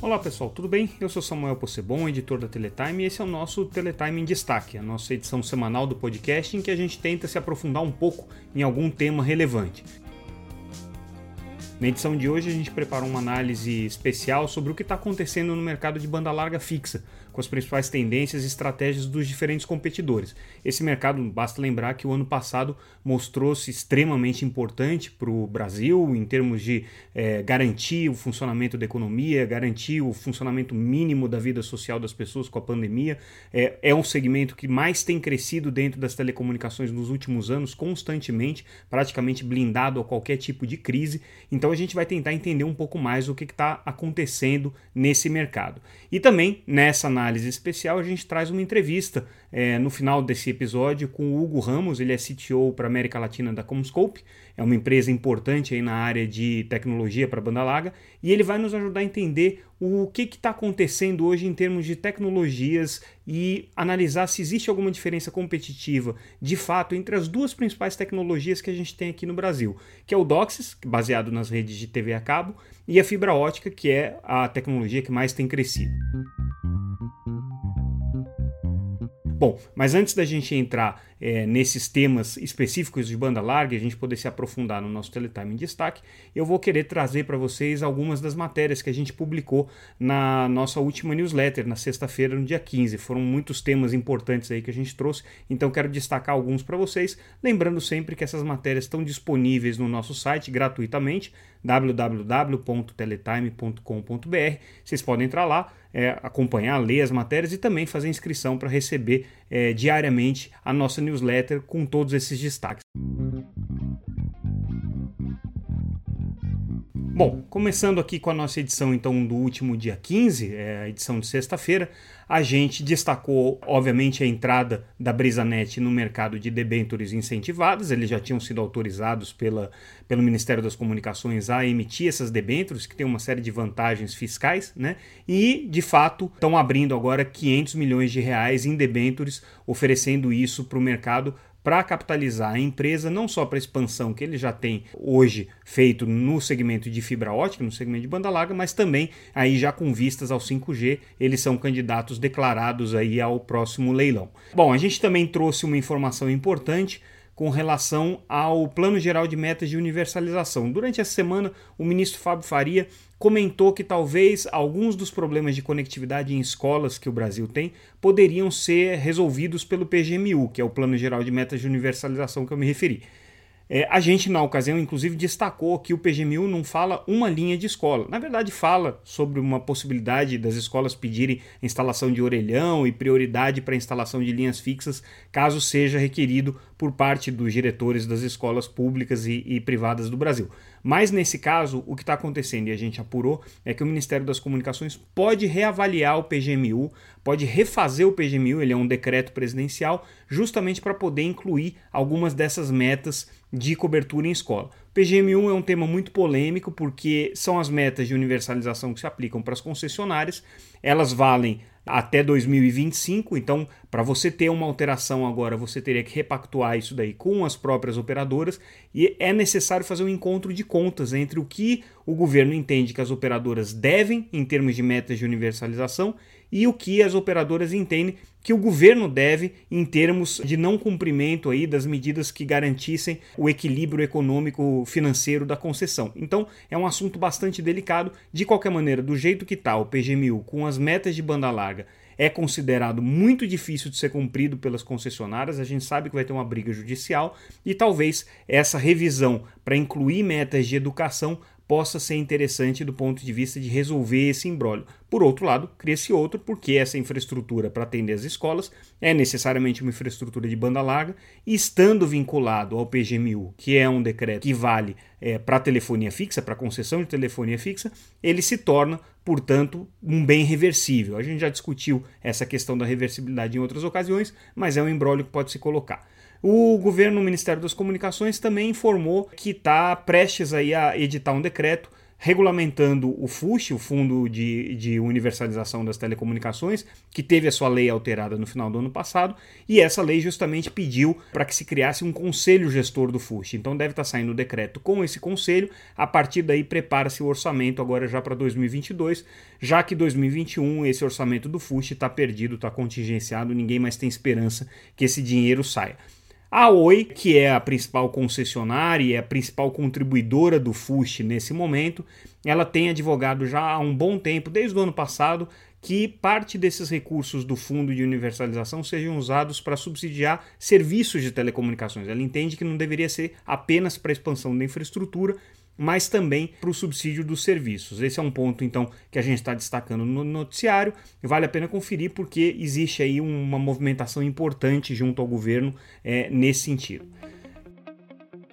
Olá pessoal, tudo bem? Eu sou Samuel Possebon, editor da Teletime, e esse é o nosso Teletime em Destaque, a nossa edição semanal do podcast em que a gente tenta se aprofundar um pouco em algum tema relevante. Na edição de hoje a gente preparou uma análise especial sobre o que está acontecendo no mercado de banda larga fixa, com as principais tendências e estratégias dos diferentes competidores. Esse mercado, basta lembrar que o ano passado mostrou-se extremamente importante para o Brasil em termos de é, garantir o funcionamento da economia, garantir o funcionamento mínimo da vida social das pessoas com a pandemia. É, é um segmento que mais tem crescido dentro das telecomunicações nos últimos anos, constantemente, praticamente blindado a qualquer tipo de crise. Então a gente vai tentar entender um pouco mais o que está acontecendo nesse mercado. E também nessa análise análise especial, a gente traz uma entrevista é, no final desse episódio com o Hugo Ramos, ele é CTO para a América Latina da Comscope, é uma empresa importante aí na área de tecnologia para banda larga, e ele vai nos ajudar a entender o que está acontecendo hoje em termos de tecnologias e analisar se existe alguma diferença competitiva de fato entre as duas principais tecnologias que a gente tem aqui no Brasil, que é o DOCSIS, baseado nas redes de TV a cabo, e a fibra ótica, que é a tecnologia que mais tem crescido. Bom, mas antes da gente entrar é, nesses temas específicos de banda larga e a gente poder se aprofundar no nosso Teletime em Destaque, eu vou querer trazer para vocês algumas das matérias que a gente publicou na nossa última newsletter, na sexta-feira, no dia 15. Foram muitos temas importantes aí que a gente trouxe, então quero destacar alguns para vocês, lembrando sempre que essas matérias estão disponíveis no nosso site gratuitamente, www.teletime.com.br. Vocês podem entrar lá, é, acompanhar, ler as matérias e também fazer inscrição para receber é, diariamente a nossa newsletter com todos esses destaques. Bom, começando aqui com a nossa edição então do último dia 15, é a edição de sexta-feira, a gente destacou, obviamente, a entrada da Brisanet no mercado de debêntures incentivadas, eles já tinham sido autorizados pela, pelo Ministério das Comunicações a emitir essas debêntures, que tem uma série de vantagens fiscais, né? E, de fato, estão abrindo agora 500 milhões de reais em debêntures, oferecendo isso para o mercado para capitalizar a empresa, não só para a expansão que ele já tem hoje feito no segmento de fibra ótica, no segmento de banda larga, mas também aí já com vistas ao 5G, eles são candidatos declarados aí ao próximo leilão. Bom, a gente também trouxe uma informação importante com relação ao Plano Geral de Metas de Universalização. Durante essa semana, o ministro Fábio Faria comentou que talvez alguns dos problemas de conectividade em escolas que o Brasil tem poderiam ser resolvidos pelo PGMU, que é o Plano Geral de Metas de Universalização que eu me referi. É, a gente, na ocasião, inclusive, destacou que o PGMU não fala uma linha de escola. Na verdade, fala sobre uma possibilidade das escolas pedirem instalação de orelhão e prioridade para instalação de linhas fixas, caso seja requerido por parte dos diretores das escolas públicas e, e privadas do Brasil. Mas nesse caso, o que está acontecendo, e a gente apurou, é que o Ministério das Comunicações pode reavaliar o PGMU, pode refazer o PGMU, ele é um decreto presidencial, justamente para poder incluir algumas dessas metas de cobertura em escola. PGM1 é um tema muito polêmico porque são as metas de universalização que se aplicam para as concessionárias. Elas valem até 2025, então para você ter uma alteração agora, você teria que repactuar isso daí com as próprias operadoras e é necessário fazer um encontro de contas entre o que o governo entende que as operadoras devem em termos de metas de universalização e o que as operadoras entendem que o governo deve em termos de não cumprimento aí das medidas que garantissem o equilíbrio econômico financeiro da concessão. Então, é um assunto bastante delicado. De qualquer maneira, do jeito que está o PGMU com as metas de banda larga, é considerado muito difícil de ser cumprido pelas concessionárias. A gente sabe que vai ter uma briga judicial e talvez essa revisão para incluir metas de educação possa ser interessante do ponto de vista de resolver esse embrólio. Por outro lado, cria-se outro, porque essa infraestrutura para atender as escolas é necessariamente uma infraestrutura de banda larga, e estando vinculado ao PGMU, que é um decreto que vale é, para telefonia fixa, para concessão de telefonia fixa, ele se torna, portanto, um bem reversível. A gente já discutiu essa questão da reversibilidade em outras ocasiões, mas é um embrólio que pode se colocar. O governo, o Ministério das Comunicações, também informou que está prestes aí a editar um decreto regulamentando o FUSH, o Fundo de, de Universalização das Telecomunicações, que teve a sua lei alterada no final do ano passado, e essa lei justamente pediu para que se criasse um conselho gestor do FUSH. Então deve estar tá saindo o decreto com esse conselho, a partir daí prepara-se o orçamento agora já para 2022, já que 2021 esse orçamento do FUSH está perdido, está contingenciado, ninguém mais tem esperança que esse dinheiro saia. A Oi, que é a principal concessionária e é a principal contribuidora do FUSH nesse momento, ela tem advogado já há um bom tempo, desde o ano passado, que parte desses recursos do fundo de universalização sejam usados para subsidiar serviços de telecomunicações. Ela entende que não deveria ser apenas para expansão da infraestrutura, mas também para o subsídio dos serviços. Esse é um ponto, então, que a gente está destacando no noticiário. Vale a pena conferir porque existe aí uma movimentação importante junto ao governo é, nesse sentido.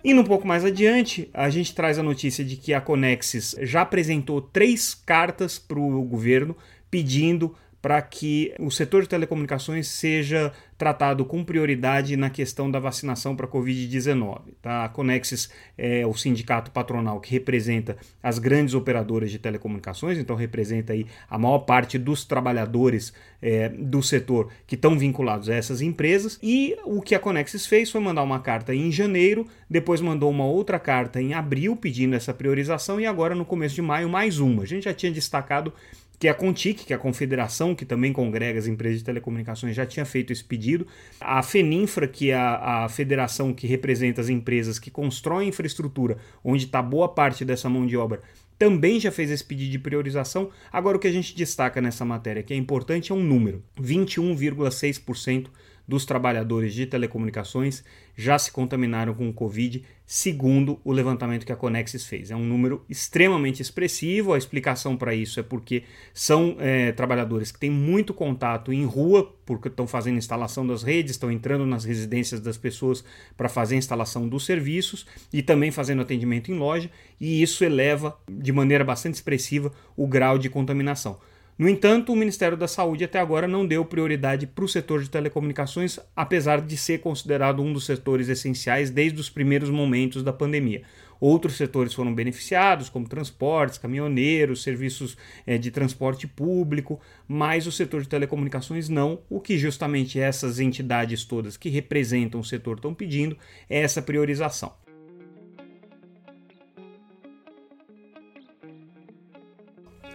Indo um pouco mais adiante, a gente traz a notícia de que a Conexis já apresentou três cartas para o governo pedindo para que o setor de telecomunicações seja tratado com prioridade na questão da vacinação para a Covid-19. Tá? A Conexis é o sindicato patronal que representa as grandes operadoras de telecomunicações, então representa aí a maior parte dos trabalhadores é, do setor que estão vinculados a essas empresas. E o que a Conexis fez foi mandar uma carta em janeiro, depois mandou uma outra carta em abril pedindo essa priorização e agora no começo de maio mais uma. A gente já tinha destacado que a Contic, que é a confederação que também congrega as empresas de telecomunicações, já tinha feito esse pedido. A FENINFRA, que é a, a federação que representa as empresas que constroem infraestrutura, onde está boa parte dessa mão de obra, também já fez esse pedido de priorização. Agora, o que a gente destaca nessa matéria, que é importante, é um número: 21,6% dos trabalhadores de telecomunicações já se contaminaram com o Covid, segundo o levantamento que a Conexis fez. É um número extremamente expressivo. A explicação para isso é porque são é, trabalhadores que têm muito contato em rua, porque estão fazendo instalação das redes, estão entrando nas residências das pessoas para fazer a instalação dos serviços e também fazendo atendimento em loja, e isso eleva de maneira bastante expressiva o grau de contaminação. No entanto, o Ministério da Saúde até agora não deu prioridade para o setor de telecomunicações, apesar de ser considerado um dos setores essenciais desde os primeiros momentos da pandemia. Outros setores foram beneficiados, como transportes, caminhoneiros, serviços é, de transporte público, mas o setor de telecomunicações não, o que justamente essas entidades todas que representam o setor estão pedindo é essa priorização.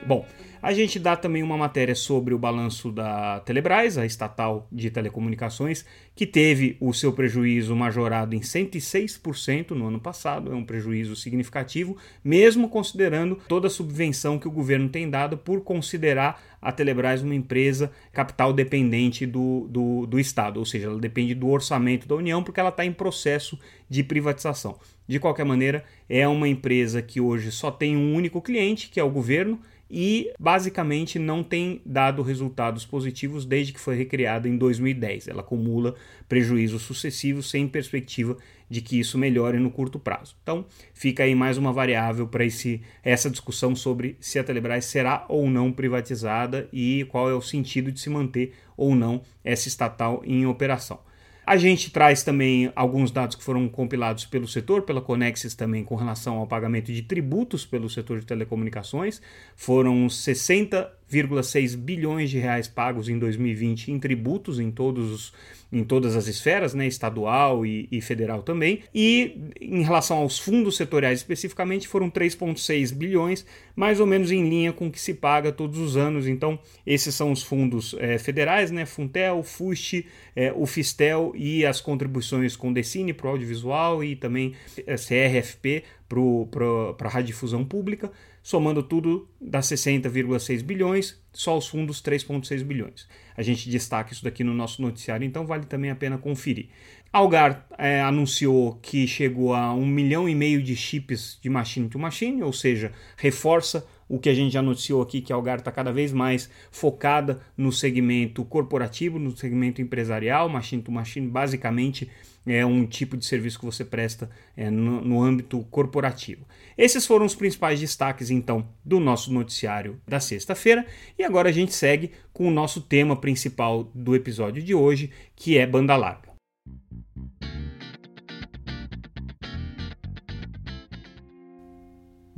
Bom, a gente dá também uma matéria sobre o balanço da Telebrás, a estatal de telecomunicações, que teve o seu prejuízo majorado em 106% no ano passado, é um prejuízo significativo, mesmo considerando toda a subvenção que o governo tem dado por considerar a Telebrás uma empresa capital dependente do, do, do Estado, ou seja, ela depende do orçamento da União porque ela está em processo de privatização. De qualquer maneira, é uma empresa que hoje só tem um único cliente, que é o governo, e basicamente não tem dado resultados positivos desde que foi recriada em 2010. Ela acumula prejuízos sucessivos sem perspectiva de que isso melhore no curto prazo. Então, fica aí mais uma variável para essa discussão sobre se a Telebrás será ou não privatizada e qual é o sentido de se manter ou não essa estatal em operação. A gente traz também alguns dados que foram compilados pelo setor, pela Conexis também, com relação ao pagamento de tributos pelo setor de telecomunicações. Foram 60,6 bilhões de reais pagos em 2020 em tributos em todos os em todas as esferas, né, estadual e, e federal também. E em relação aos fundos setoriais especificamente, foram 3,6 bilhões, mais ou menos em linha com o que se paga todos os anos. Então, esses são os fundos é, federais, né, Funtel, FUST, é, o Fistel e as contribuições com Decine para o audiovisual e também é, CRFP para a radiodifusão pública. Somando tudo, dá 60,6 bilhões, só os fundos 3,6 bilhões. A gente destaca isso daqui no nosso noticiário, então vale também a pena conferir. Algar é, anunciou que chegou a um milhão e meio de chips de machine to machine, ou seja, reforça o que a gente já noticiou aqui, que a Algar está cada vez mais focada no segmento corporativo, no segmento empresarial, machine to machine, basicamente é um tipo de serviço que você presta é, no, no âmbito corporativo. Esses foram os principais destaques, então, do nosso noticiário da sexta-feira. E agora a gente segue com o nosso tema principal do episódio de hoje, que é banda larga.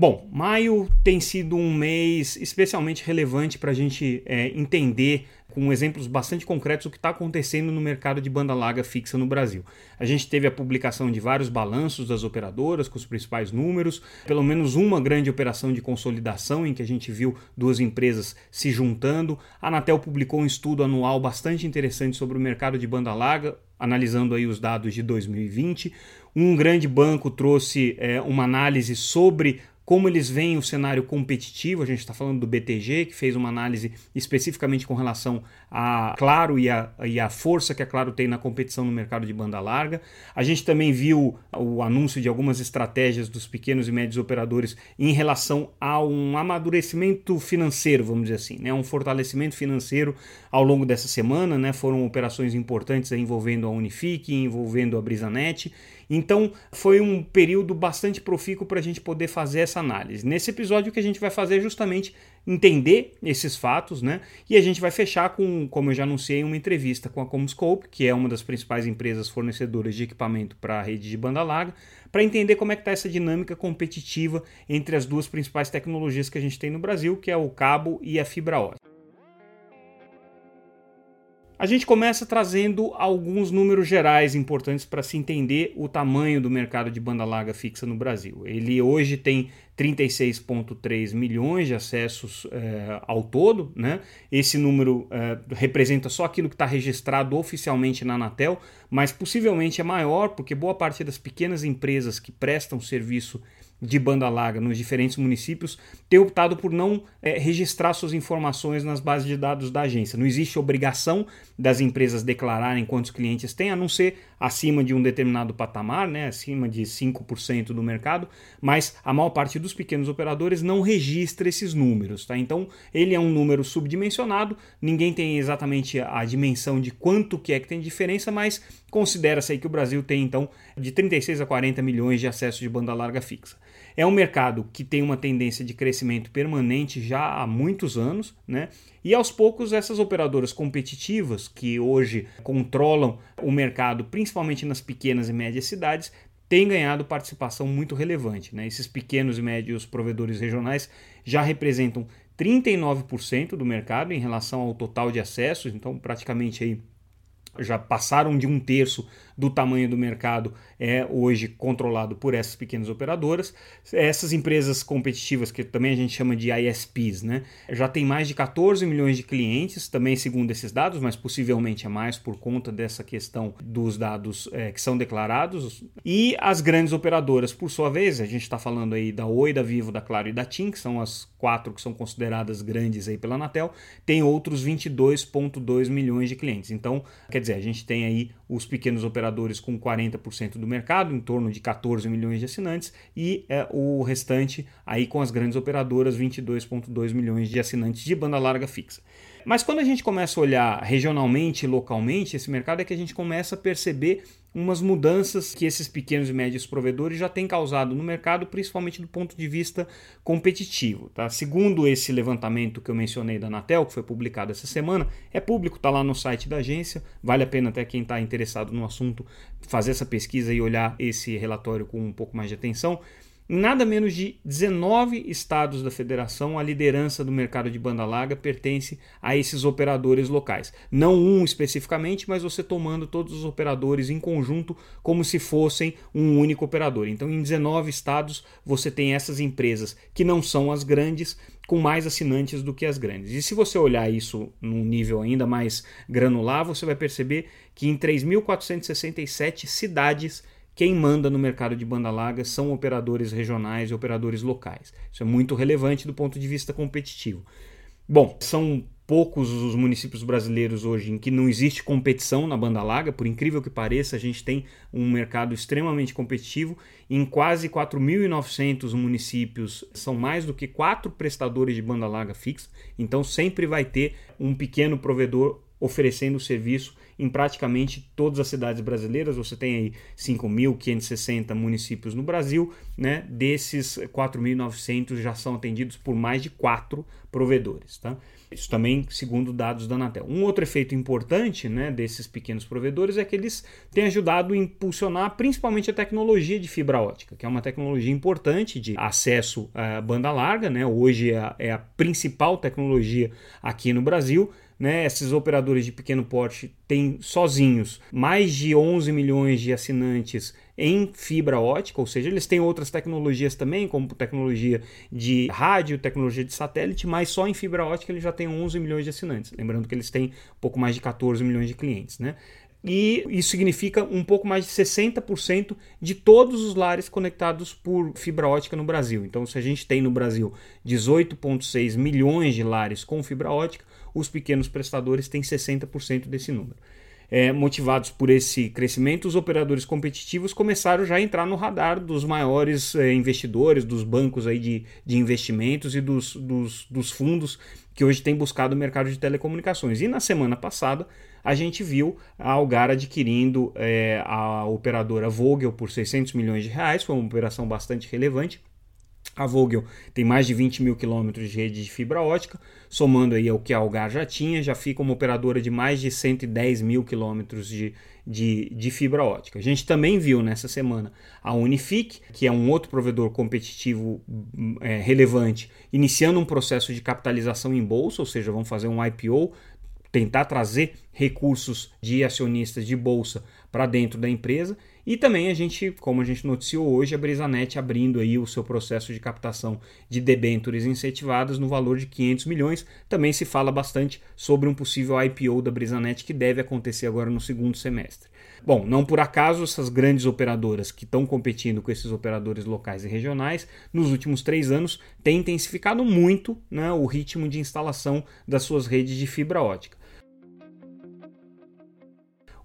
Bom, maio tem sido um mês especialmente relevante para a gente é, entender com exemplos bastante concretos o que está acontecendo no mercado de banda larga fixa no Brasil. A gente teve a publicação de vários balanços das operadoras com os principais números, pelo menos uma grande operação de consolidação em que a gente viu duas empresas se juntando. A Anatel publicou um estudo anual bastante interessante sobre o mercado de banda larga, analisando aí os dados de 2020. Um grande banco trouxe é, uma análise sobre como eles veem o cenário competitivo. A gente está falando do BTG, que fez uma análise especificamente com relação a Claro e a, e a força que a Claro tem na competição no mercado de banda larga. A gente também viu o anúncio de algumas estratégias dos pequenos e médios operadores em relação a um amadurecimento financeiro, vamos dizer assim, né? um fortalecimento financeiro ao longo dessa semana. Né? Foram operações importantes envolvendo a Unifique, envolvendo a Brisanet então, foi um período bastante profícuo para a gente poder fazer essa análise. Nesse episódio, o que a gente vai fazer é justamente entender esses fatos, né? E a gente vai fechar com, como eu já anunciei, uma entrevista com a Comscope, que é uma das principais empresas fornecedoras de equipamento para a rede de banda larga, para entender como é que está essa dinâmica competitiva entre as duas principais tecnologias que a gente tem no Brasil, que é o cabo e a fibra ótica. A gente começa trazendo alguns números gerais importantes para se entender o tamanho do mercado de banda larga fixa no Brasil. Ele hoje tem 36,3 milhões de acessos é, ao todo. Né? Esse número é, representa só aquilo que está registrado oficialmente na Anatel, mas possivelmente é maior porque boa parte das pequenas empresas que prestam serviço de banda larga nos diferentes municípios tem optado por não é, registrar suas informações nas bases de dados da agência. Não existe obrigação das empresas declararem quantos clientes têm, a não ser acima de um determinado patamar, né, acima de 5% do mercado, mas a maior parte dos pequenos operadores não registra esses números. Tá? Então, ele é um número subdimensionado, ninguém tem exatamente a dimensão de quanto que é que tem diferença, mas considera-se aí que o Brasil tem, então, de 36 a 40 milhões de acessos de banda larga fixa. É um mercado que tem uma tendência de crescimento permanente já há muitos anos, né? E aos poucos essas operadoras competitivas que hoje controlam o mercado, principalmente nas pequenas e médias cidades, têm ganhado participação muito relevante. Né? Esses pequenos e médios provedores regionais já representam 39% do mercado em relação ao total de acessos, então praticamente aí já passaram de um terço do tamanho do mercado é hoje controlado por essas pequenas operadoras. Essas empresas competitivas, que também a gente chama de ISPs, né, já tem mais de 14 milhões de clientes, também segundo esses dados, mas possivelmente é mais por conta dessa questão dos dados é, que são declarados. E as grandes operadoras, por sua vez, a gente está falando aí da Oi, da Vivo, da Claro e da TIM, que são as quatro que são consideradas grandes aí pela Anatel, tem outros 22,2 milhões de clientes. Então, quer dizer, a gente tem aí os pequenos operadores com 40% do mercado, em torno de 14 milhões de assinantes, e é, o restante aí com as grandes operadoras, 22,2 milhões de assinantes de banda larga fixa. Mas quando a gente começa a olhar regionalmente e localmente esse mercado, é que a gente começa a perceber umas mudanças que esses pequenos e médios provedores já têm causado no mercado, principalmente do ponto de vista competitivo. Tá? Segundo esse levantamento que eu mencionei da Anatel, que foi publicado essa semana, é público, está lá no site da agência, vale a pena até quem está interessado no assunto fazer essa pesquisa e olhar esse relatório com um pouco mais de atenção. Em nada menos de 19 estados da federação, a liderança do mercado de banda larga pertence a esses operadores locais. Não um especificamente, mas você tomando todos os operadores em conjunto como se fossem um único operador. Então, em 19 estados, você tem essas empresas que não são as grandes, com mais assinantes do que as grandes. E se você olhar isso num nível ainda mais granular, você vai perceber que em 3.467 cidades quem manda no mercado de banda larga são operadores regionais e operadores locais. Isso é muito relevante do ponto de vista competitivo. Bom, são poucos os municípios brasileiros hoje em que não existe competição na banda larga, por incrível que pareça, a gente tem um mercado extremamente competitivo. Em quase 4.900 municípios são mais do que quatro prestadores de banda larga fixa, então sempre vai ter um pequeno provedor oferecendo o serviço em praticamente todas as cidades brasileiras. Você tem aí 5.560 municípios no Brasil, né? Desses 4.900 já são atendidos por mais de quatro provedores, tá? Isso também segundo dados da Anatel. Um outro efeito importante né, desses pequenos provedores é que eles têm ajudado a impulsionar principalmente a tecnologia de fibra ótica, que é uma tecnologia importante de acesso à banda larga. Né? Hoje é a, é a principal tecnologia aqui no Brasil né, esses operadores de pequeno porte têm sozinhos mais de 11 milhões de assinantes em fibra ótica, ou seja, eles têm outras tecnologias também, como tecnologia de rádio, tecnologia de satélite, mas só em fibra ótica eles já têm 11 milhões de assinantes. Lembrando que eles têm pouco mais de 14 milhões de clientes, né? e isso significa um pouco mais de 60% de todos os lares conectados por fibra ótica no Brasil. Então, se a gente tem no Brasil 18,6 milhões de lares com fibra ótica, os pequenos prestadores têm 60% desse número. É, motivados por esse crescimento, os operadores competitivos começaram já a entrar no radar dos maiores é, investidores, dos bancos aí de, de investimentos e dos, dos, dos fundos que hoje têm buscado o mercado de telecomunicações. E na semana passada, a gente viu a Algar adquirindo é, a operadora Vogel por 600 milhões de reais, foi uma operação bastante relevante. A Vogel tem mais de 20 mil quilômetros de rede de fibra ótica, somando aí ao que a Algar já tinha, já fica uma operadora de mais de 110 mil quilômetros de, de, de, fibra ótica. A gente também viu nessa semana a Unifique, que é um outro provedor competitivo é, relevante, iniciando um processo de capitalização em bolsa, ou seja, vão fazer um IPO tentar trazer recursos de acionistas de bolsa para dentro da empresa. E também a gente, como a gente noticiou hoje, a Brisanet abrindo aí o seu processo de captação de debêntures incentivadas no valor de 500 milhões. Também se fala bastante sobre um possível IPO da Brisanet que deve acontecer agora no segundo semestre. Bom, não por acaso essas grandes operadoras que estão competindo com esses operadores locais e regionais, nos últimos três anos, têm intensificado muito né, o ritmo de instalação das suas redes de fibra ótica.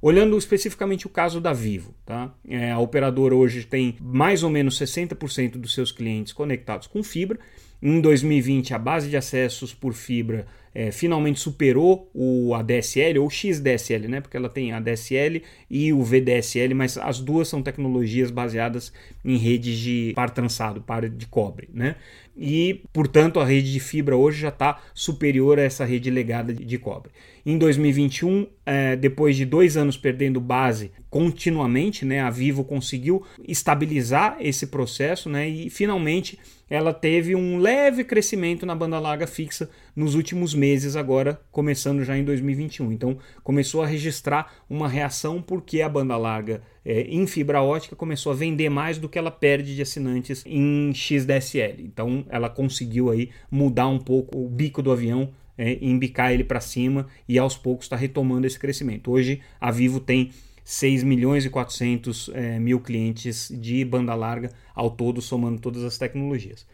Olhando especificamente o caso da Vivo, tá? É, a operadora hoje tem mais ou menos 60% dos seus clientes conectados com fibra. Em 2020, a base de acessos por fibra é, finalmente superou o ADSL ou XDSL, né? Porque ela tem ADSL e o VDSL, mas as duas são tecnologias baseadas em redes de par trançado, par de cobre, né? E, portanto, a rede de fibra hoje já está superior a essa rede legada de cobre. Em 2021, é, depois de dois anos perdendo base continuamente, né, a Vivo conseguiu estabilizar esse processo né, e finalmente ela teve um leve crescimento na banda larga fixa nos últimos meses, agora começando já em 2021. Então começou a registrar uma reação porque a banda larga é, em fibra ótica começou a vender mais do que ela perde de assinantes em XDSL. Então ela conseguiu aí mudar um pouco o bico do avião é, embicar ele para cima e aos poucos está retomando esse crescimento. Hoje a Vivo tem 6 milhões e 400 é, mil clientes de banda larga ao todo, somando todas as tecnologias.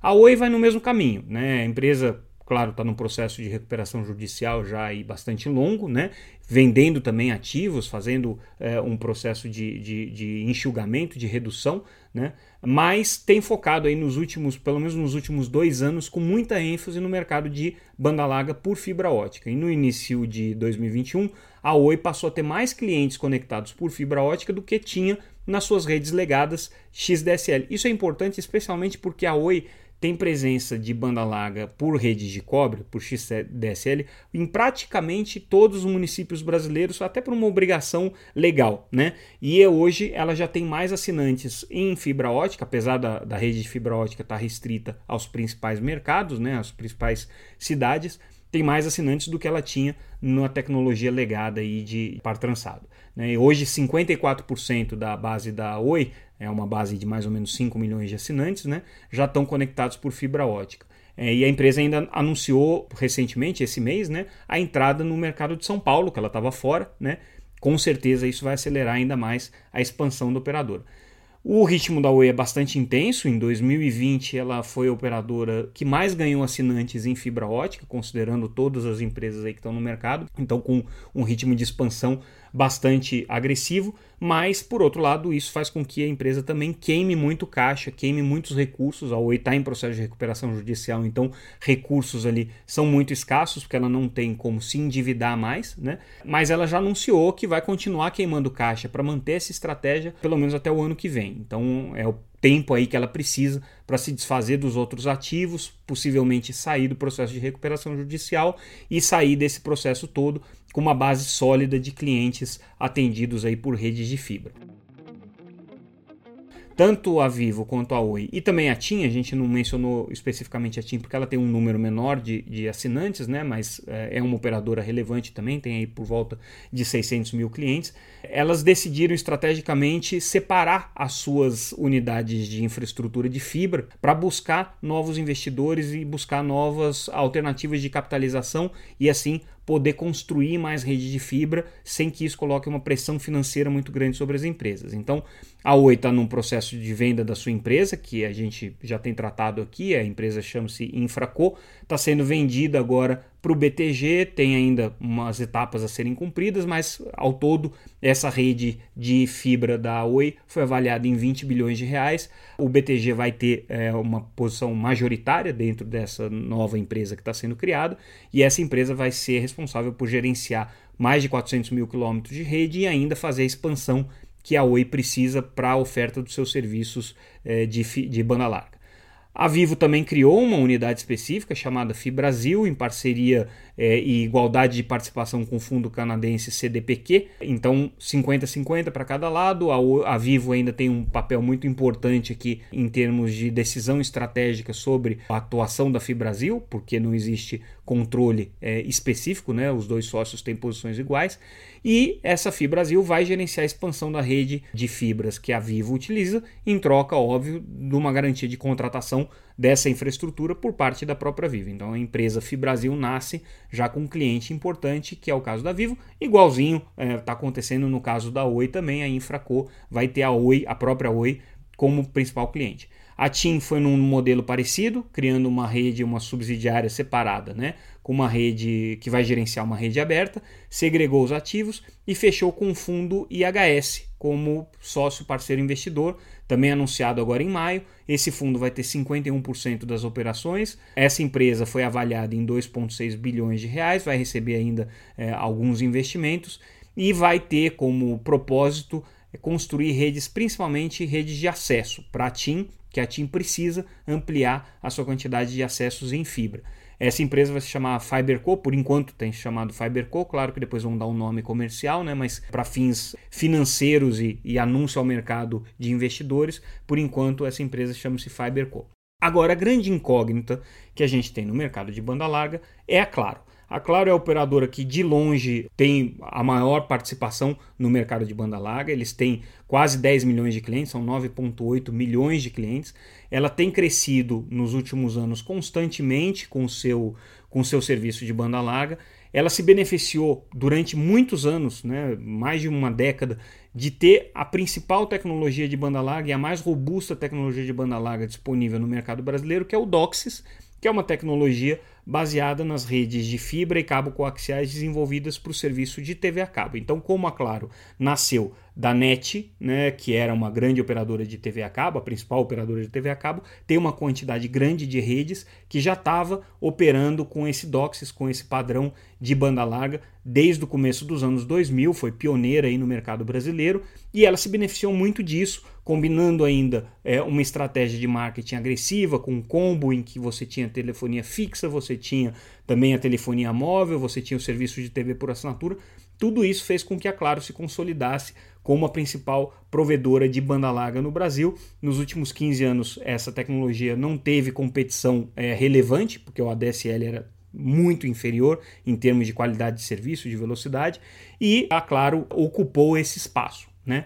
A Oi vai no mesmo caminho, né? A empresa, claro, está num processo de recuperação judicial já aí bastante longo, né? Vendendo também ativos, fazendo é, um processo de, de, de enxugamento, de redução, né? mas tem focado aí nos últimos, pelo menos nos últimos dois anos, com muita ênfase no mercado de banda larga por fibra ótica. E no início de 2021, a Oi passou a ter mais clientes conectados por fibra ótica do que tinha nas suas redes legadas XDSL. Isso é importante especialmente porque a Oi tem presença de banda larga por redes de cobre, por XDSL, em praticamente todos os municípios brasileiros, até por uma obrigação legal, né? E hoje ela já tem mais assinantes em fibra ótica, apesar da, da rede de fibra ótica estar restrita aos principais mercados, né? Às principais cidades, tem mais assinantes do que ela tinha na tecnologia legada aí de par trançado. Né? Hoje, 54% da base da Oi é uma base de mais ou menos 5 milhões de assinantes, né, já estão conectados por fibra ótica. É, e a empresa ainda anunciou recentemente, esse mês, né, a entrada no mercado de São Paulo, que ela estava fora. Né, com certeza isso vai acelerar ainda mais a expansão do operador. O ritmo da Oi é bastante intenso. Em 2020, ela foi a operadora que mais ganhou assinantes em fibra ótica, considerando todas as empresas aí que estão no mercado. Então, com um ritmo de expansão bastante agressivo, mas por outro lado, isso faz com que a empresa também queime muito caixa, queime muitos recursos. A Oi está em processo de recuperação judicial, então recursos ali são muito escassos, porque ela não tem como se endividar mais, né? Mas ela já anunciou que vai continuar queimando caixa para manter essa estratégia pelo menos até o ano que vem. Então é o tempo aí que ela precisa para se desfazer dos outros ativos, possivelmente sair do processo de recuperação judicial e sair desse processo todo com uma base sólida de clientes atendidos aí por redes de fibra tanto a Vivo quanto a Oi e também a TIM, a gente não mencionou especificamente a TIM porque ela tem um número menor de, de assinantes, né, mas é, é uma operadora relevante também, tem aí por volta de 600 mil clientes. Elas decidiram estrategicamente separar as suas unidades de infraestrutura de fibra para buscar novos investidores e buscar novas alternativas de capitalização e assim poder construir mais rede de fibra sem que isso coloque uma pressão financeira muito grande sobre as empresas. Então, a Oi está num processo de venda da sua empresa, que a gente já tem tratado aqui, a empresa chama-se Infraco, está sendo vendida agora para o BTG, tem ainda umas etapas a serem cumpridas, mas ao todo essa rede de fibra da Oi foi avaliada em 20 bilhões de reais. O BTG vai ter é, uma posição majoritária dentro dessa nova empresa que está sendo criada e essa empresa vai ser responsável por gerenciar mais de 400 mil quilômetros de rede e ainda fazer a expansão que a Oi precisa para a oferta dos seus serviços é, de, de banda larga. A Vivo também criou uma unidade específica chamada FIBrasil, em parceria é, e igualdade de participação com o fundo canadense CDPQ. Então, 50-50 para cada lado. A, a, Vivo ainda tem um papel muito importante aqui em termos de decisão estratégica sobre a atuação da FIBrasil, porque não existe controle é, específico, né? os dois sócios têm posições iguais. E essa FIBrasil vai gerenciar a expansão da rede de fibras que a Vivo utiliza, em troca, óbvio, de uma garantia de contratação dessa infraestrutura por parte da própria Vivo. Então a empresa FIBrasil nasce já com um cliente importante, que é o caso da Vivo, igualzinho está é, tá acontecendo no caso da Oi também, a Infraco vai ter a Oi, a própria Oi, como principal cliente. A TIM foi num modelo parecido, criando uma rede, uma subsidiária separada, né? com uma rede que vai gerenciar uma rede aberta, segregou os ativos e fechou com o fundo IHS como sócio parceiro investidor, também anunciado agora em maio. Esse fundo vai ter 51% das operações. Essa empresa foi avaliada em 2,6 bilhões de reais, vai receber ainda é, alguns investimentos e vai ter como propósito é, construir redes, principalmente redes de acesso para a TIM, que a TIM precisa ampliar a sua quantidade de acessos em fibra. Essa empresa vai se chamar Fiberco, por enquanto tem se chamado Fiberco, claro que depois vão dar um nome comercial, né? mas para fins financeiros e, e anúncio ao mercado de investidores, por enquanto essa empresa chama-se Fiberco. Agora, a grande incógnita que a gente tem no mercado de banda larga é a Claro. A Claro é a operadora que de longe tem a maior participação no mercado de banda larga. Eles têm quase 10 milhões de clientes, são 9,8 milhões de clientes. Ela tem crescido nos últimos anos constantemente com seu, com seu serviço de banda larga. Ela se beneficiou durante muitos anos, né, mais de uma década, de ter a principal tecnologia de banda larga e a mais robusta tecnologia de banda larga disponível no mercado brasileiro, que é o DOCSIS, que é uma tecnologia baseada nas redes de fibra e cabo coaxiais desenvolvidas para o serviço de TV a cabo. Então, como a Claro nasceu da NET, né, que era uma grande operadora de TV a cabo, a principal operadora de TV a cabo, tem uma quantidade grande de redes que já estava operando com esse DOCSIS, com esse padrão de banda larga desde o começo dos anos 2000, foi pioneira aí no mercado brasileiro e ela se beneficiou muito disso, combinando ainda é, uma estratégia de marketing agressiva com um combo em que você tinha telefonia fixa, você tinha também a telefonia móvel, você tinha o serviço de TV por assinatura. Tudo isso fez com que a Claro se consolidasse como a principal provedora de banda larga no Brasil. Nos últimos 15 anos, essa tecnologia não teve competição é, relevante, porque o ADSL era muito inferior em termos de qualidade de serviço, de velocidade, e a Claro ocupou esse espaço. Né?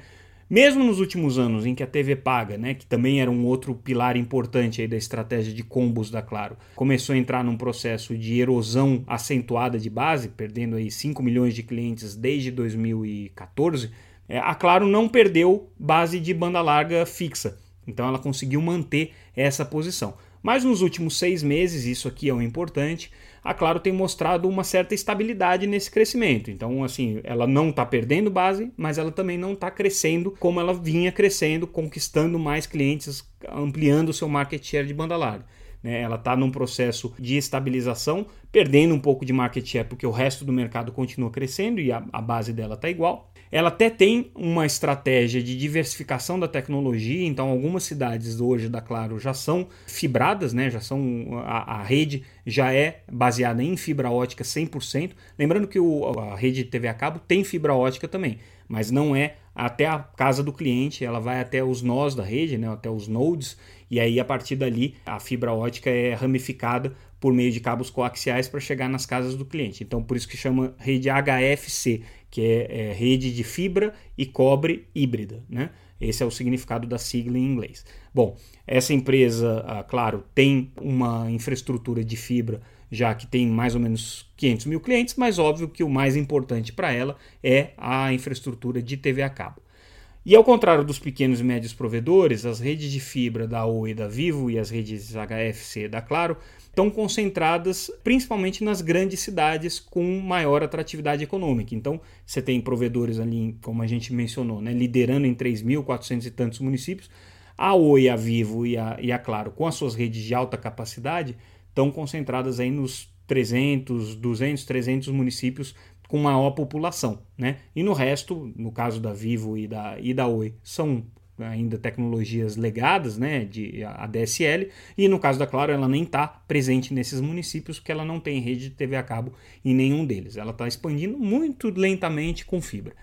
Mesmo nos últimos anos em que a TV paga, né, que também era um outro pilar importante aí da estratégia de combos da Claro, começou a entrar num processo de erosão acentuada de base, perdendo aí 5 milhões de clientes desde 2014, é, a Claro não perdeu base de banda larga fixa. Então ela conseguiu manter essa posição. Mas nos últimos seis meses, isso aqui é o importante, a Claro tem mostrado uma certa estabilidade nesse crescimento. Então, assim, ela não está perdendo base, mas ela também não está crescendo como ela vinha crescendo, conquistando mais clientes, ampliando o seu market share de banda larga. Né? Ela está num processo de estabilização, perdendo um pouco de market share porque o resto do mercado continua crescendo e a, a base dela está igual Ela até tem uma estratégia de diversificação da tecnologia, então algumas cidades hoje da Claro já são fibradas, né? Já são a, a rede já é baseada em fibra ótica 100%. Lembrando que o, a rede de TV a cabo tem fibra ótica também, mas não é até a casa do cliente, ela vai até os nós da rede, né? Até os nodes, e aí a partir dali a fibra ótica é ramificada por meio de cabos coaxiais para chegar nas casas do cliente. Então por isso que chama rede HFC, que é, é rede de fibra e cobre híbrida. Né? Esse é o significado da sigla em inglês. Bom, essa empresa, ah, claro, tem uma infraestrutura de fibra já que tem mais ou menos 500 mil clientes, mas óbvio que o mais importante para ela é a infraestrutura de TV a cabo. E ao contrário dos pequenos e médios provedores, as redes de fibra da Oi da Vivo e as redes HFC da Claro estão concentradas principalmente nas grandes cidades com maior atratividade econômica. Então, você tem provedores ali, como a gente mencionou, né, liderando em 3.400 e tantos municípios. A Oi, a Vivo e a, e a Claro, com as suas redes de alta capacidade, estão concentradas aí nos 300, 200, 300 municípios com maior população, né? E no resto, no caso da Vivo e da, e da Oi, são ainda tecnologias legadas, né, de ADSL, e no caso da Claro, ela nem está presente nesses municípios porque ela não tem rede de TV a cabo em nenhum deles. Ela está expandindo muito lentamente com fibra.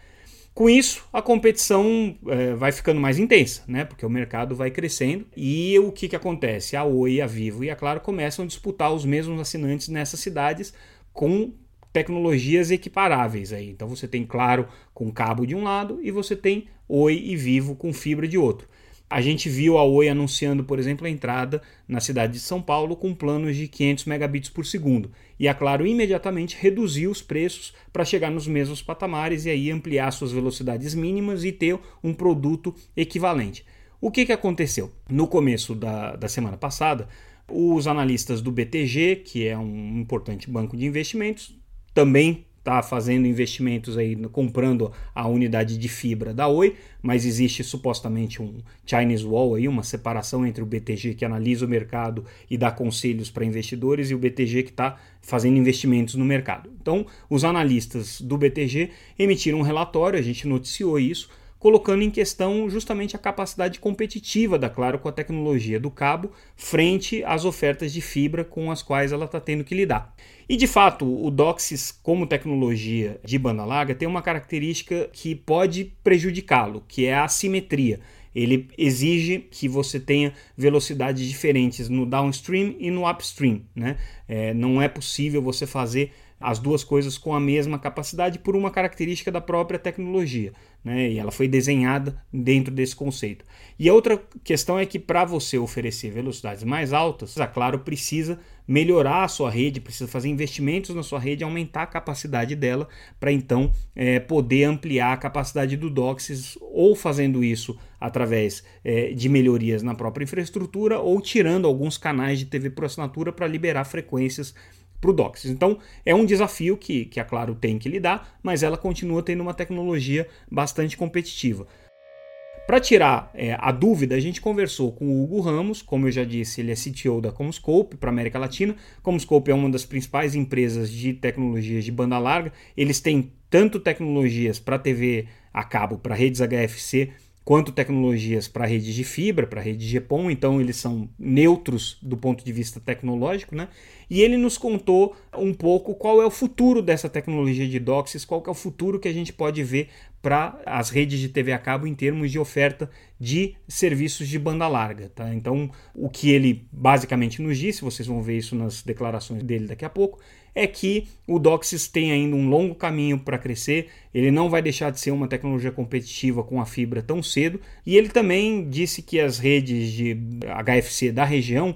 Com isso, a competição é, vai ficando mais intensa, né? Porque o mercado vai crescendo e o que, que acontece? A Oi, a Vivo e a Claro começam a disputar os mesmos assinantes nessas cidades com tecnologias equiparáveis aí. Então você tem Claro com cabo de um lado e você tem Oi e Vivo com fibra de outro. A gente viu a Oi anunciando, por exemplo, a entrada na cidade de São Paulo com planos de 500 megabits por segundo. E a Claro imediatamente reduziu os preços para chegar nos mesmos patamares e aí ampliar suas velocidades mínimas e ter um produto equivalente. O que, que aconteceu? No começo da, da semana passada, os analistas do BTG, que é um importante banco de investimentos, também está fazendo investimentos aí, comprando a unidade de fibra da Oi, mas existe supostamente um Chinese Wall aí, uma separação entre o BTG que analisa o mercado e dá conselhos para investidores e o BTG que está fazendo investimentos no mercado. Então, os analistas do BTG emitiram um relatório, a gente noticiou isso, colocando em questão justamente a capacidade competitiva da Claro com a tecnologia do cabo frente às ofertas de fibra com as quais ela está tendo que lidar. E de fato, o DOCSIS como tecnologia de banda larga tem uma característica que pode prejudicá-lo, que é a assimetria. Ele exige que você tenha velocidades diferentes no downstream e no upstream. Né? É, não é possível você fazer as duas coisas com a mesma capacidade por uma característica da própria tecnologia. Né? E ela foi desenhada dentro desse conceito. E a outra questão é que para você oferecer velocidades mais altas, a Claro precisa melhorar a sua rede, precisa fazer investimentos na sua rede, aumentar a capacidade dela para então é, poder ampliar a capacidade do DOCSIS, ou fazendo isso através é, de melhorias na própria infraestrutura, ou tirando alguns canais de TV por assinatura para liberar frequências para o DOCSIS. Então é um desafio que, que a Claro tem que lidar, mas ela continua tendo uma tecnologia bastante competitiva. Para tirar é, a dúvida, a gente conversou com o Hugo Ramos, como eu já disse, ele é CTO da Comscope para América Latina. Comscope é uma das principais empresas de tecnologias de banda larga. Eles têm tanto tecnologias para TV a cabo, para redes HFC, quanto tecnologias para redes de fibra, para rede GPON, então eles são neutros do ponto de vista tecnológico, né? E ele nos contou um pouco qual é o futuro dessa tecnologia de DOCSIS, qual é o futuro que a gente pode ver para as redes de TV a cabo em termos de oferta de serviços de banda larga. Tá? Então, o que ele basicamente nos disse, vocês vão ver isso nas declarações dele daqui a pouco, é que o DOCSIS tem ainda um longo caminho para crescer, ele não vai deixar de ser uma tecnologia competitiva com a fibra tão cedo, e ele também disse que as redes de HFC da região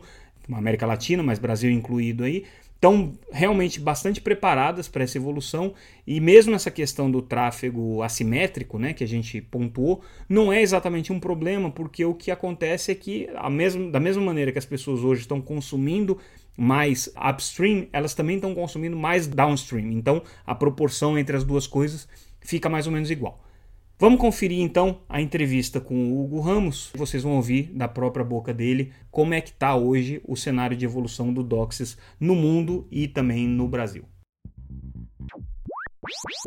América Latina, mas Brasil incluído aí, estão realmente bastante preparadas para essa evolução. E mesmo essa questão do tráfego assimétrico, né, que a gente pontuou, não é exatamente um problema, porque o que acontece é que a mesma, da mesma maneira que as pessoas hoje estão consumindo mais upstream, elas também estão consumindo mais downstream. Então, a proporção entre as duas coisas fica mais ou menos igual. Vamos conferir então a entrevista com o Hugo Ramos. Vocês vão ouvir da própria boca dele como é que está hoje o cenário de evolução do DOCSIS no mundo e também no Brasil.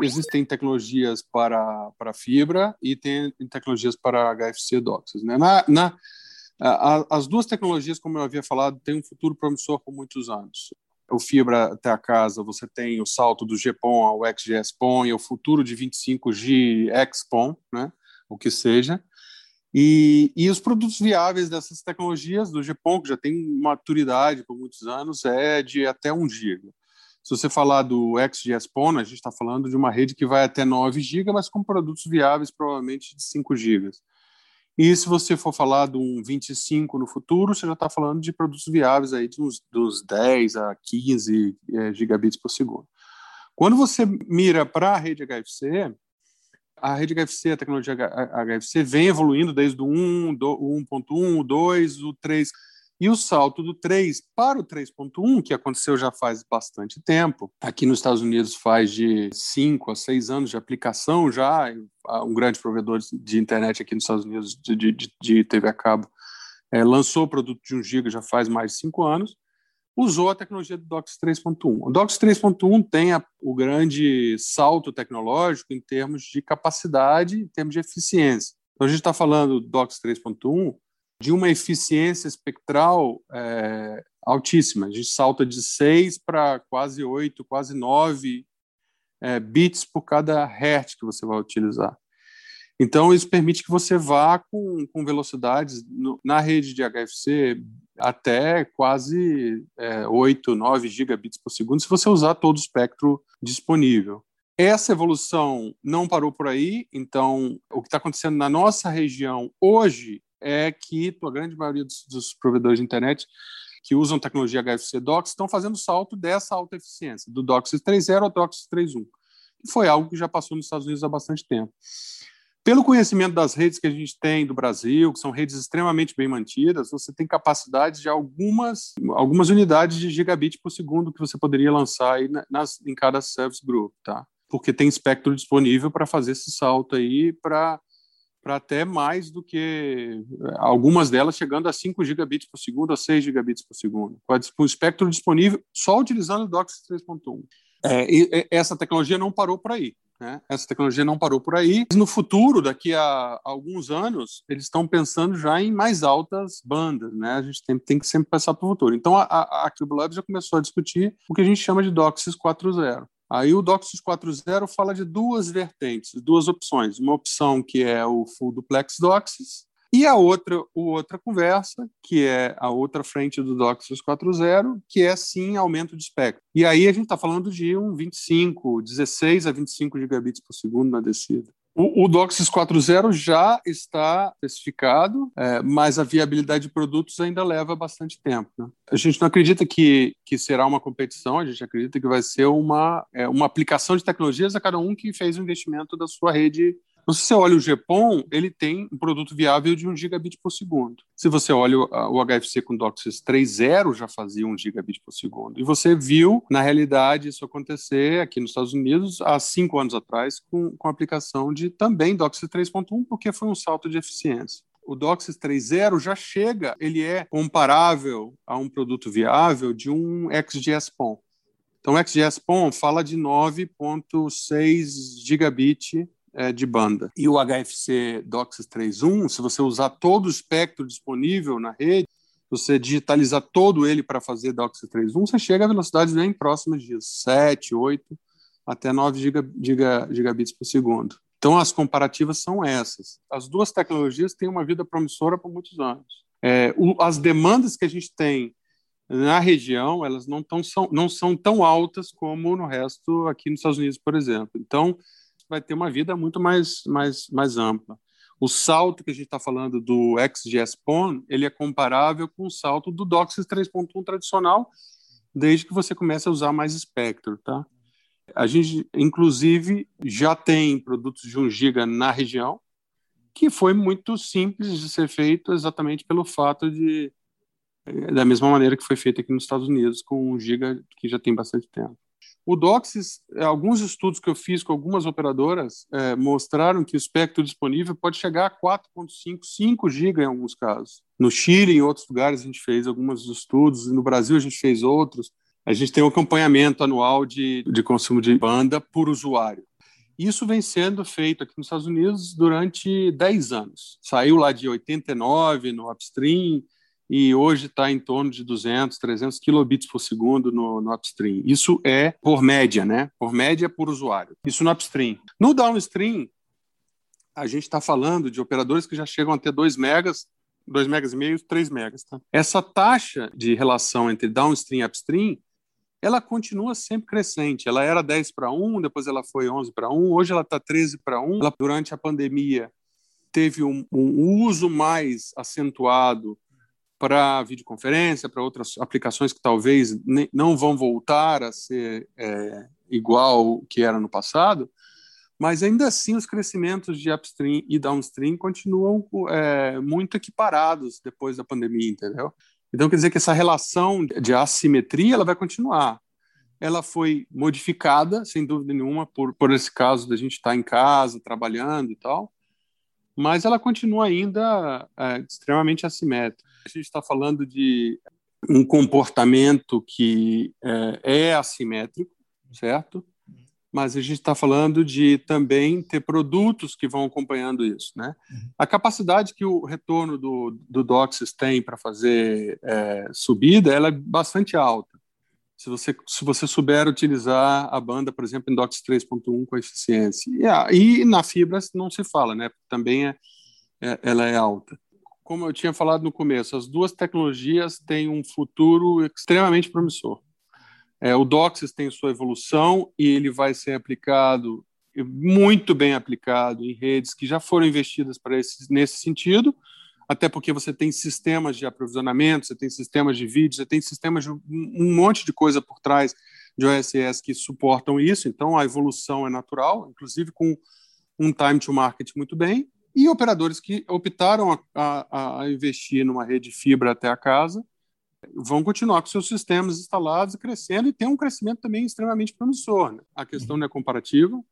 Existem tecnologias para, para fibra e tem tecnologias para HFC DOCSIS. Né? Na, na, as duas tecnologias, como eu havia falado, têm um futuro promissor por muitos anos. O fibra até a casa, você tem o salto do GPON ao XGS-PON e o futuro de 25G XPON, né? o que seja. E, e, os produtos viáveis dessas tecnologias do GPON, que já tem maturidade por muitos anos, é de até 1 GB. Se você falar do XGS-PON, a gente está falando de uma rede que vai até 9 GB, mas com produtos viáveis provavelmente de 5 GB. E se você for falar de um 25 no futuro, você já está falando de produtos viáveis aí dos, dos 10 a 15 é, gigabits por segundo. Quando você mira para a rede HFC, a rede HFC, a tecnologia HFC, vem evoluindo desde o 1, o 1.1, o 2, o 3. E o salto do 3 para o 3.1, que aconteceu já faz bastante tempo, aqui nos Estados Unidos faz de 5 a 6 anos de aplicação já, um grande provedor de internet aqui nos Estados Unidos de, de, de TV a cabo é, lançou o produto de 1 GB já faz mais de 5 anos, usou a tecnologia do DOCSIS 3.1. O DOCSIS 3.1 tem a, o grande salto tecnológico em termos de capacidade, em termos de eficiência. Então, a gente está falando do DOCSIS 3.1 de uma eficiência espectral é, altíssima. A gente salta de 6 para quase 8, quase 9 é, bits por cada hertz que você vai utilizar. Então, isso permite que você vá com, com velocidades no, na rede de HFC até quase é, 8, 9 gigabits por segundo, se você usar todo o espectro disponível. Essa evolução não parou por aí, então o que está acontecendo na nossa região hoje é que a grande maioria dos, dos provedores de internet que usam tecnologia HFC DOCSIS estão fazendo salto dessa alta eficiência, do DOCSIS 3.0 ao DOCSIS 3.1, que foi algo que já passou nos Estados Unidos há bastante tempo. Pelo conhecimento das redes que a gente tem do Brasil, que são redes extremamente bem mantidas, você tem capacidade de algumas, algumas unidades de gigabit por segundo que você poderia lançar aí nas, em cada service group, tá? Porque tem espectro disponível para fazer esse salto aí para para até mais do que algumas delas chegando a 5 gigabits por segundo, a 6 gigabits por segundo, com o espectro disponível só utilizando o DOCSIS 3.1. É, essa tecnologia não parou por aí. Né? Essa tecnologia não parou por aí. No futuro, daqui a alguns anos, eles estão pensando já em mais altas bandas. Né? A gente tem, tem que sempre pensar para o futuro. Então, a, a, a já começou a discutir o que a gente chama de DOCSIS 4.0. Aí o DOCSIS 4.0 fala de duas vertentes, duas opções. Uma opção que é o Full Duplex DOCSIS, e a outra, outra conversa, que é a outra frente do DOCSIS 4.0, que é sim aumento de espectro. E aí a gente está falando de um 25, 16 a 25 gigabits por segundo na descida. O, o DOCSIS 4.0 já está especificado, é, mas a viabilidade de produtos ainda leva bastante tempo. Né? A gente não acredita que, que será uma competição, a gente acredita que vai ser uma, é, uma aplicação de tecnologias a cada um que fez o investimento da sua rede então, se você olha o GPON, ele tem um produto viável de 1 gigabit por segundo. Se você olha o HFC com DOCSIS 3.0, já fazia 1 gigabit por segundo. E você viu, na realidade, isso acontecer aqui nos Estados Unidos há cinco anos atrás, com, com aplicação de também DOCSIS 3.1, porque foi um salto de eficiência o DOCSIS 3.0 já chega, ele é comparável a um produto viável de um XGS-PON. Então, o XGS-PON fala de 9.6 gigabit é, de banda. E o HFC DOCSIS 3.1, se você usar todo o espectro disponível na rede, você digitalizar todo ele para fazer DOCSIS 3.1, você chega a velocidades bem próximas de 7, 8, até 9 giga, giga, gigabits por segundo. Então, as comparativas são essas. As duas tecnologias têm uma vida promissora por muitos anos. É, o, as demandas que a gente tem na região, elas não, tão, são, não são tão altas como no resto aqui nos Estados Unidos, por exemplo. Então, vai ter uma vida muito mais, mais, mais ampla. O salto que a gente está falando do XGS-PON, ele é comparável com o salto do DOCSIS 3.1 tradicional, desde que você comece a usar mais espectro, tá? A gente, inclusive, já tem produtos de 1 GB na região, que foi muito simples de ser feito exatamente pelo fato de, da mesma maneira que foi feito aqui nos Estados Unidos, com 1 GB que já tem bastante tempo. O DOCSIS, é, alguns estudos que eu fiz com algumas operadoras é, mostraram que o espectro disponível pode chegar a 4,5, 5 GB em alguns casos. No Chile em outros lugares a gente fez alguns estudos, no Brasil a gente fez outros. a gente tem um acompanhamento anual de, de consumo de banda por usuário. Isso vem sendo feito aqui nos Estados Unidos durante 10 anos. Saiu lá de 89 no upstream e hoje está em torno de 200, 300 kilobits por segundo no, no, upstream. Isso é por média, né? Por média por usuário. Isso no upstream. No downstream, a gente está falando de operadores que já chegam a ter 2 megas, 2 megas e meio, 3 megas. Tá? Essa taxa de relação entre downstream e upstream ela continua sempre crescente. Ela era 10 para 1, depois ela foi 11 para 1, hoje ela está 13 para 1. Ela, durante a pandemia, teve um, um uso mais acentuado para videoconferência, para outras aplicações que talvez não vão voltar a ser é, igual que era no passado, mas ainda assim os crescimentos de upstream e downstream continuam é, muito equiparados depois da pandemia, entendeu? Então, quer dizer que essa relação de assimetria ela vai continuar. Ela foi modificada, sem dúvida nenhuma, por, por esse caso da gente estar em casa, trabalhando e tal, mas ela continua ainda é, extremamente assimétrica. A gente está falando de um comportamento que é, é assimétrico, certo? mas a gente está falando de também ter produtos que vão acompanhando isso. Né? Uhum. A capacidade que o retorno do, do DOCSIS tem para fazer é, subida ela é bastante alta. Se você, se você souber utilizar a banda, por exemplo, em DOCSIS 3.1 com eficiência. E, ah, e, na fibra não se fala, né? também é, é, ela é alta. Como eu tinha falado no começo, as duas tecnologias têm um futuro extremamente promissor. É, o DOCSIS tem sua evolução e ele vai ser aplicado, muito bem aplicado, em redes que já foram investidas para esse, nesse sentido, até porque você tem sistemas de aprovisionamento, você tem sistemas de vídeo, você tem sistemas de um, um monte de coisa por trás de OSS que suportam isso, então a evolução é natural, inclusive com um time to market muito bem, e operadores que optaram a, a, a investir numa rede fibra até a casa, vão continuar com seus sistemas instalados e crescendo e tem um crescimento também extremamente promissor. Né? A questão não é comparativa,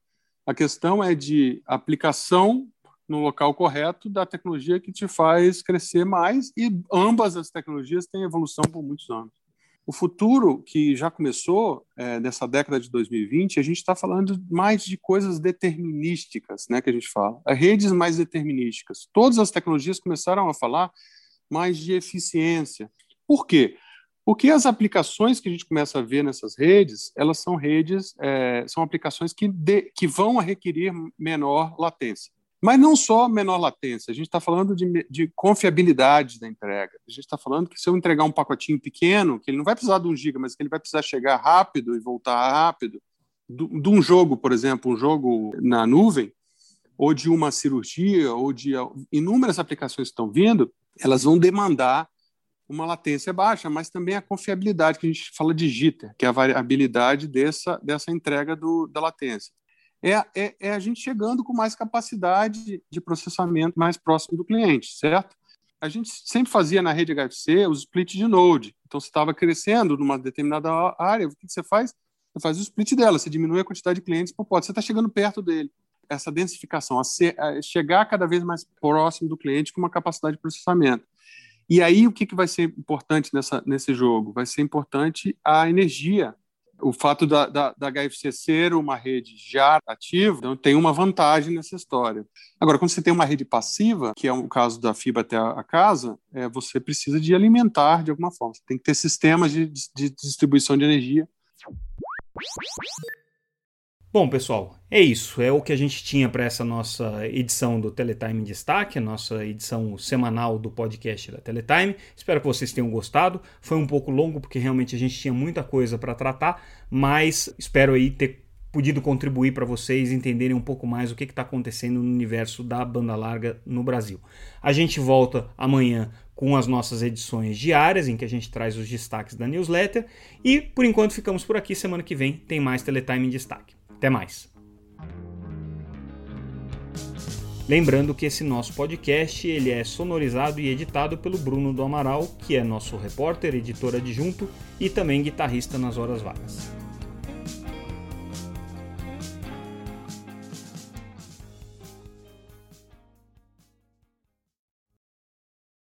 a questão é de aplicação no local correto da tecnologia que te faz crescer mais e ambas as tecnologias têm evolução por muitos anos. O futuro que já começou é, nessa década de 2020, a gente está falando mais de coisas determinísticas, né, que a gente fala, redes mais determinísticas. Todas as tecnologias começaram a falar mais de eficiência, por quê? Porque as aplicações que a gente começa a ver nessas redes, elas são redes, é, são aplicações que, de, que vão a requerer menor latência. Mas não só menor latência, a gente está falando de, de, confiabilidade da entrega. A gente está falando que se eu entregar um pacotinho pequeno, que ele não vai precisar de um giga, mas que ele vai precisar chegar rápido e voltar rápido, de um jogo, por exemplo, um jogo na nuvem, ou de uma cirurgia, ou de inúmeras aplicações que estão vindo, elas vão demandar uma latência baixa, mas também a confiabilidade, que a gente fala de jitter, que é a variabilidade dessa, dessa entrega do, da latência. É, é, é a gente chegando com mais capacidade de processamento mais próximo do cliente, certo? A gente sempre fazia na rede HFC os split de node. Então, você estava crescendo numa determinada área, o que você faz? Você faz o split dela, você diminui a quantidade de clientes por pote, você está chegando perto dele. Essa densificação, a, ser, a chegar cada vez mais próximo do cliente com uma capacidade de processamento. E aí, o que, que vai ser importante nessa, nesse jogo? Vai ser importante a energia. O fato da, da, da HFC ser uma rede já ativa, então tem uma vantagem nessa história. Agora, quando você tem uma rede passiva, que é o caso da fibra até a casa, é, você precisa de alimentar de alguma forma. Você tem que ter sistemas de, de distribuição de energia. Bom, pessoal, é isso. É o que a gente tinha para essa nossa edição do Teletime Destaque, a nossa edição semanal do podcast da Teletime. Espero que vocês tenham gostado. Foi um pouco longo porque realmente a gente tinha muita coisa para tratar, mas espero aí ter podido contribuir para vocês entenderem um pouco mais o que está acontecendo no universo da banda larga no Brasil. A gente volta amanhã com as nossas edições diárias, em que a gente traz os destaques da newsletter. E por enquanto ficamos por aqui. Semana que vem tem mais Teletime em Destaque. Até mais. Lembrando que esse nosso podcast ele é sonorizado e editado pelo Bruno do Amaral, que é nosso repórter, editor adjunto e também guitarrista nas horas vagas.